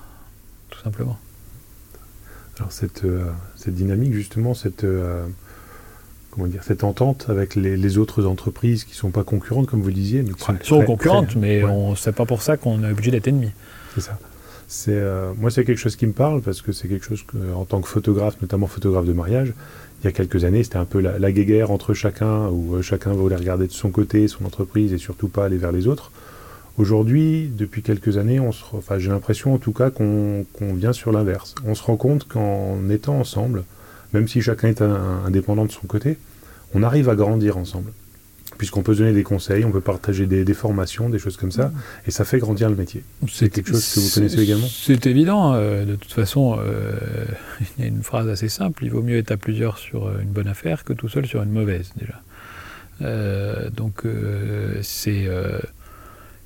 simplement. Alors cette, euh, cette dynamique, justement, cette, euh, comment dire, cette entente avec les, autres entreprises qui ne sont pas concurrentes, comme vous le disiez. Mais sont concurrentes, mais on c'est pas pour ça qu'on est obligé d'être ennemi. C'est ça. C'est, euh, moi, c'est quelque chose qui me parle parce que c'est quelque chose que, en tant que photographe, notamment photographe de mariage, il y a quelques années, c'était un peu la, la guéguerre entre chacun, où chacun voulait regarder de son côté son entreprise et surtout pas aller vers les autres. Aujourd'hui, depuis quelques années, on enfin, j'ai l'impression en tout cas qu'on vient sur l'inverse. On se rend compte qu'en étant ensemble, même si chacun est indépendant de son côté, on arrive à grandir ensemble. Puisqu'on peut donner des conseils, on peut partager des, formations, des choses comme ça, et ça fait grandir le métier. C'est quelque chose que vous connaissez également C'est évident. Euh, de toute façon, euh, il y a une phrase assez simple il vaut mieux être à plusieurs sur une bonne affaire que tout seul sur une mauvaise, déjà. Euh, donc, c'est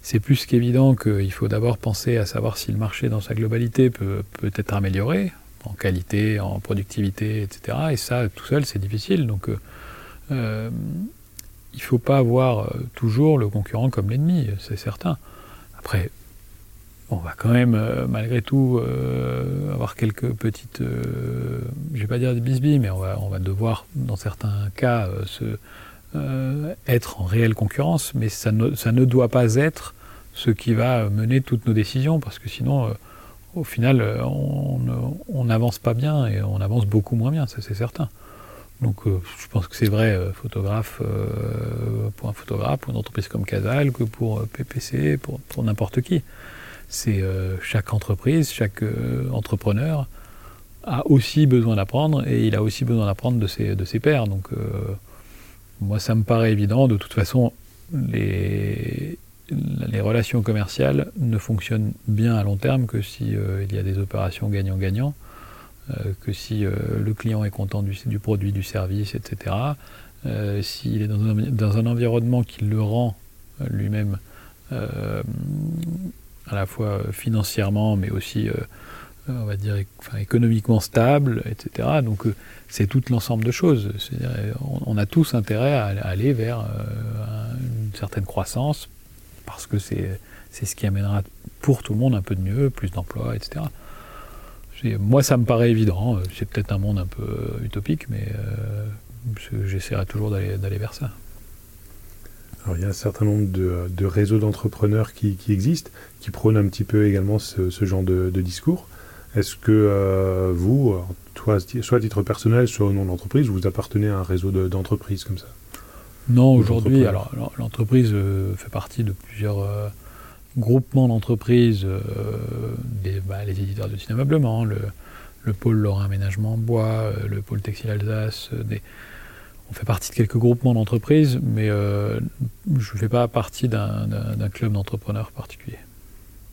c'est plus qu'évident qu'il faut d'abord penser à savoir si le marché dans sa globalité peut, peut être amélioré, en qualité, en productivité, etc. Et ça, tout seul, c'est difficile. Donc, il ne faut pas avoir toujours le concurrent comme l'ennemi, c'est certain. Après, on va quand même, euh, malgré tout, euh, avoir quelques petites, euh, je vais pas dire des bisbilles, mais on va, on va devoir, dans certains cas, se, être en réelle concurrence, mais ça ne, ça ne doit pas être ce qui va mener toutes nos décisions, parce que sinon, au final, on n'avance pas bien et on avance beaucoup moins bien, ça c'est certain. Donc je pense que c'est vrai photographe pour un photographe, pour une entreprise comme Casal, que pour PPC, pour, n'importe qui c'est euh, chaque entreprise, chaque euh, entrepreneur a aussi besoin d'apprendre et il a aussi besoin d'apprendre de ses, de ses pairs. Donc, euh, moi, ça me paraît évident. De toute façon, les, les relations commerciales ne fonctionnent bien à long terme que si il y a des opérations gagnant-gagnant, que si le client est content du, du, produit, du service, etc. S'il est dans un, environnement qui le rend lui-même à la fois euh, financièrement, mais aussi, euh, euh, on dire, économiquement stable, etc. Donc c'est tout l'ensemble de choses. On, a tous intérêt à, aller vers une certaine croissance, parce que c'est ce qui amènera pour tout le monde un peu de mieux, plus d'emplois, etc. Moi, ça me paraît évident. C'est peut-être un monde un peu utopique, mais j'essaierai toujours d'aller vers ça il y a un certain nombre de, réseaux d'entrepreneurs qui, existent, qui prônent un petit peu également ce, genre de, discours. Est-ce que euh, vous, soit, soit à titre personnel, soit au nom de l'entreprise, vous appartenez à un réseau d'entreprises comme ça? Non, aujourd'hui, alors, l'entreprise euh, fait partie de plusieurs euh, groupements d'entreprises, bah, les éditeurs de cinéma le, le pôle Lorrain Aménagement Bois, le pôle Textile Alsace, des, on fait partie de quelques groupements d'entreprises, mais euh, je ne fais pas partie d'un club d'entrepreneurs particulier.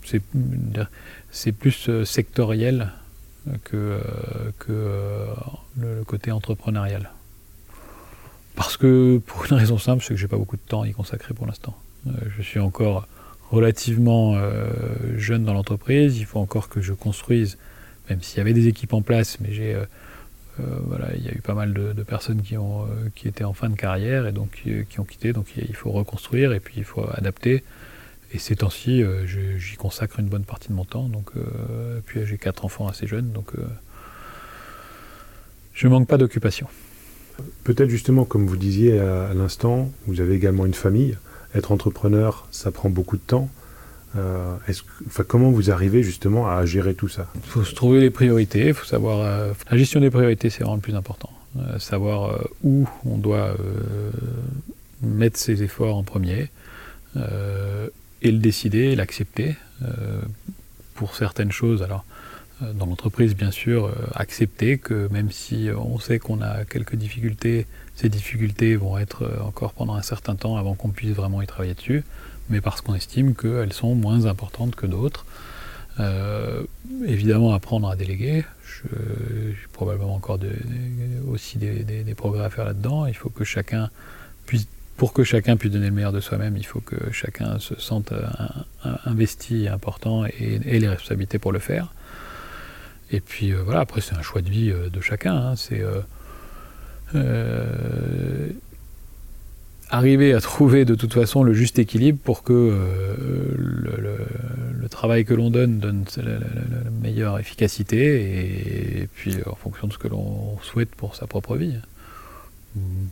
C'est plus euh, sectoriel que, euh, que le côté entrepreneurial. Parce que, pour une raison simple, c'est que j'ai pas beaucoup de temps à y consacrer pour l'instant. je suis encore relativement jeune dans l'entreprise, il faut encore que je construise, même s'il y avait des équipes en place, mais j'ai euh, voilà, il y a eu pas mal de, personnes qui, ont, euh, qui étaient en fin de carrière et donc qui, ont quitté. Donc il faut reconstruire et puis il faut adapter. Et ces temps-ci, euh, j'y consacre une bonne partie de mon temps. Donc, puis j'ai quatre enfants assez jeunes, donc je ne manque pas d'occupation. Peut-être justement, comme vous disiez à l'instant, vous avez également une famille. Être entrepreneur, ça prend beaucoup de temps. Euh, comment vous arrivez justement à gérer tout ça? Il faut se trouver les priorités, faut savoir... Euh, la gestion des priorités, c'est vraiment le plus important. Euh, savoir où on doit mettre ses efforts en premier et le décider, l'accepter. pour certaines choses, alors dans l'entreprise, bien sûr, accepter que même si on sait qu'on a quelques difficultés, ces difficultés vont être encore pendant un certain temps avant qu'on puisse vraiment y travailler dessus mais parce qu'on estime qu'elles sont moins importantes que d'autres. Euh, évidemment, apprendre à déléguer. J'ai probablement encore aussi des, progrès à faire là-dedans. Il faut que chacun puisse, pour que chacun puisse donner le meilleur de soi-même, il faut que chacun se sente investi et important et ait les responsabilités pour le faire. Et puis euh, voilà, après c'est un choix de vie euh, de chacun. Hein. C'est arriver à trouver de toute façon le juste équilibre pour que euh, le, travail que l'on donne donne la, meilleure efficacité et, puis en fonction de ce que l'on souhaite pour sa propre vie.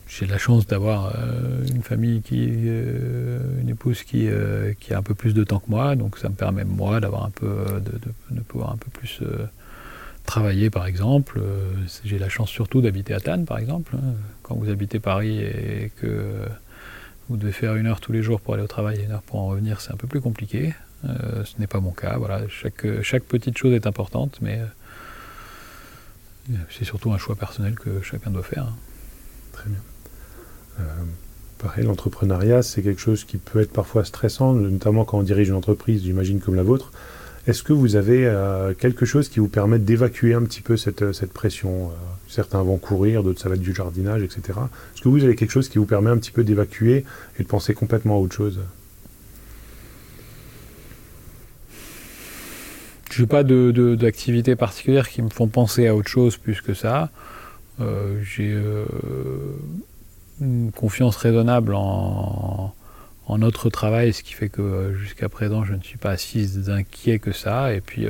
J'ai la chance d'avoir euh, une famille qui, euh, une épouse qui, qui a un peu plus de temps que moi, donc ça me permet moi d'avoir un peu, de, de, pouvoir un peu plus travailler par exemple. J'ai la chance surtout d'habiter à Tannes par exemple. Hein. Quand vous habitez Paris et que vous devez faire une heure tous les jours pour aller au travail et une heure pour en revenir, c'est un peu plus compliqué. Euh, ce n'est pas mon cas. Voilà, chaque, petite chose est importante, mais euh, c'est surtout un choix personnel que chacun doit faire. Très bien. Euh, pareil, l'entrepreneuriat, c'est quelque chose qui peut être parfois stressant, notamment quand on dirige une entreprise, j'imagine, comme la vôtre. Est-ce que vous avez euh, quelque chose qui vous permette d'évacuer un petit peu cette, euh, pression euh, Certains vont courir, d'autres ça va être du jardinage, etc. Est-ce que vous avez quelque chose qui vous permet un petit peu d'évacuer et de penser complètement à autre chose? Je n'ai pas d'activités de, particulières qui me font penser à autre chose plus que ça. J'ai une confiance raisonnable en, en, notre travail, ce qui fait que jusqu'à présent, je ne suis pas si inquiet que ça. Et puis,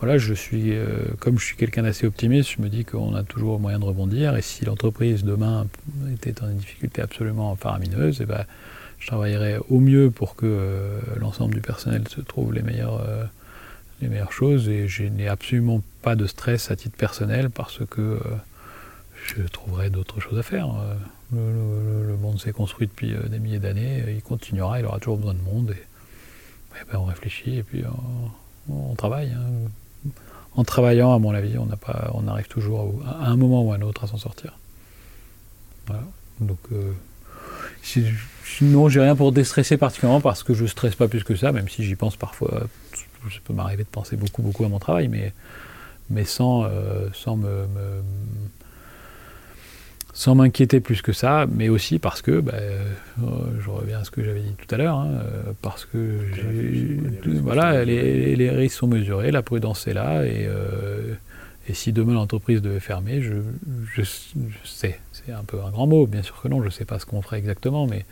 voilà, je suis, comme je suis quelqu'un d'assez optimiste, je me dis qu'on a toujours moyen de rebondir. Et si l'entreprise demain était en difficulté absolument faramineuses, et eh ben, je travaillerai au mieux pour que euh, l'ensemble du personnel se trouve les meilleures, euh, les meilleures choses et je n'ai absolument pas de stress à titre personnel parce que euh, je trouverai d'autres choses à faire. Le, monde s'est construit depuis des milliers d'années, il continuera, il aura toujours besoin de monde et, ben, on réfléchit et puis on, travaille. Hein. En travaillant, à mon avis, on, pas, on arrive toujours à un moment ou à un autre à s'en sortir. Voilà. Donc, Sinon, j'ai rien pour déstresser particulièrement parce que je stresse pas plus que ça, même si j'y pense parfois. Ça peut m'arriver de penser beaucoup, beaucoup à mon travail, mais, mais sans, euh, sans me, sans m'inquiéter plus que ça, mais aussi parce que, bah, euh, je reviens à ce que j'avais dit tout à l'heure, hein, euh, parce que voilà, les, les, risques sont mesurés, la prudence est là, et, et si demain l'entreprise devait fermer, je, je, sais, c'est un peu un grand mot, bien sûr que non, je ne sais pas ce qu'on ferait exactement, mais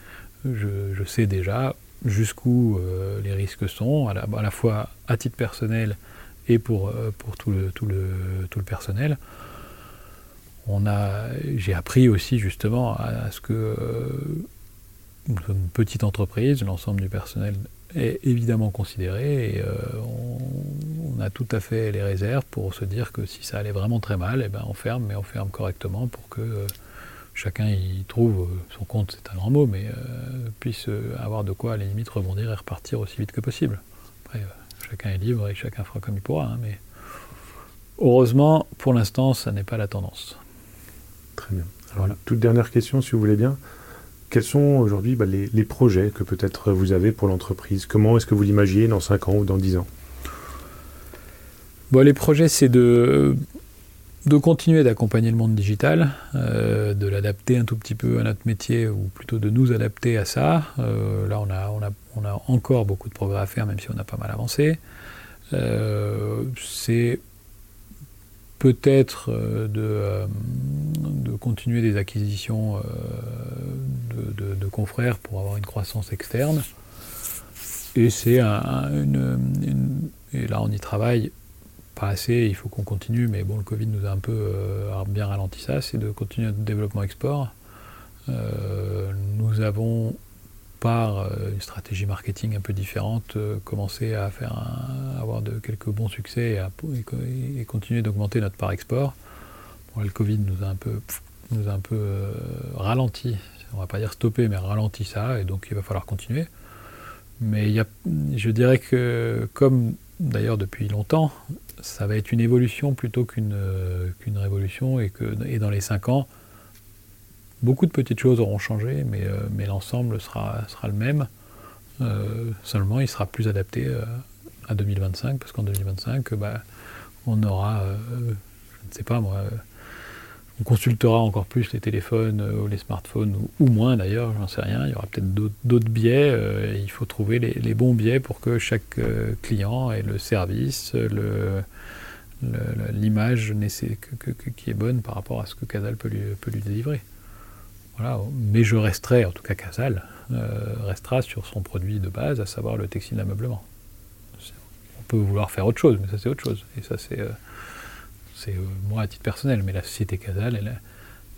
je, sais déjà jusqu'où euh, les risques sont, à la, fois à titre personnel et pour, euh, pour tout, le, tout, le, tout le personnel. On a, j'ai appris aussi justement à, ce que euh, une petite entreprise, l'ensemble du personnel est évidemment considéré et on, a tout à fait les réserves pour se dire que si ça allait vraiment très mal, eh ben on ferme, mais on ferme correctement pour que chacun y trouve euh, son compte, c'est un grand mot, mais euh, puisse euh, avoir de quoi à la limite rebondir et repartir aussi vite que possible. Après, chacun est libre et chacun fera comme il pourra, hein, mais heureusement, pour l'instant, ça n'est pas la tendance. Très bien. Alors, toute dernière question, si vous voulez bien. Quels sont aujourd'hui bah, les, les, projets que peut-être vous avez pour l'entreprise? Comment est-ce que vous l'imaginez dans 5 ans ou dans 10 ans? Bon, Les projets, c'est de de continuer d'accompagner le monde digital, euh, de l'adapter un tout petit peu à notre métier, ou plutôt de nous adapter à ça. Euh, là, on a, on, a, on a, encore beaucoup de progrès à faire, même si on a pas mal avancé. Euh, c'est peut-être de, continuer des acquisitions de, de, confrères pour avoir une croissance externe. Et c'est un, et là on y travaille pas assez, il faut qu'on continue, mais bon, le Covid nous a un peu euh, bien ralenti ça, c'est de continuer notre développement export. Euh, nous avons, par euh, une stratégie marketing un peu différente, commencé à faire avoir de, quelques bons succès et, continuer d'augmenter notre part export. le Covid nous a un peu, nous a un peu ralenti, on va pas dire stoppé, mais ralenti ça, et donc il va falloir continuer. Mais y a, je dirais que, comme d'ailleurs depuis longtemps, ça va être une évolution plutôt qu'une euh, révolution et que et dans les cinq ans, beaucoup de petites choses auront changé, mais, euh, mais l'ensemble sera, sera le même. Euh, seulement, il sera plus adapté à 2025, parce qu'en 2025, bah, on aura, je ne sais pas moi, on consultera encore plus les téléphones ou les smartphones, ou, moins d'ailleurs, j'en sais rien. Il y aura peut-être d'autres biais. il faut trouver les, bons biais pour que chaque client ait le service, l'image qui est bonne par rapport à ce que Casal peut lui, délivrer. Voilà. Mais je resterai, en tout cas Casal, euh, restera sur son produit de base, à savoir le textile d'ameublement. On peut vouloir faire autre chose, mais ça c'est autre chose. Et ça c'est, euh, c'est euh, moi à titre personnel, mais la société Casal, elle,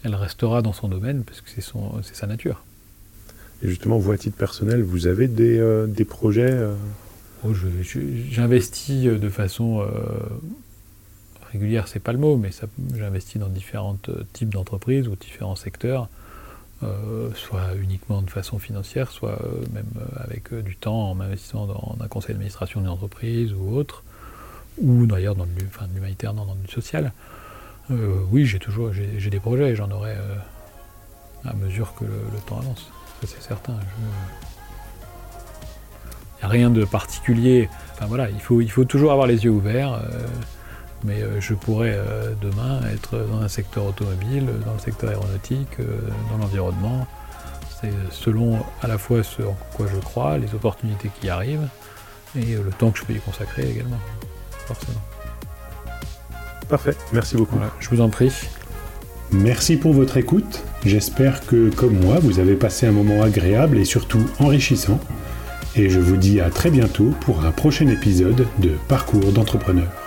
elle restera dans son domaine parce que c'est, sa nature. Et justement, vous à titre personnel, vous avez des, des projets oh, J'investis de façon régulière, c'est pas le mot, mais j'investis dans différents euh, types d'entreprises ou différents secteurs, euh, soit uniquement de façon financière, soit euh, même avec du temps en investissant dans un conseil d'administration d'une entreprise ou autre, ou d'ailleurs dans l'humanitaire, non, dans le social. oui, j'ai toujours des projets et j'en aurai à mesure que le, temps avance. Ça, c'est certain. Il n'y a rien de particulier. Enfin voilà, il faut, il faut toujours avoir les yeux ouverts mais euh, je pourrais euh, demain être dans un secteur automobile, dans le secteur aéronautique, euh, dans l'environnement. C'est selon à la fois ce en quoi je crois, les opportunités qui arrivent et le temps que je peux y consacrer également. Forcément. Parfait, merci beaucoup. je vous en prie. Merci pour votre écoute. J'espère que, comme moi, vous avez passé un moment agréable et surtout enrichissant. Et je vous dis à très bientôt pour un prochain épisode de Parcours d'entrepreneur.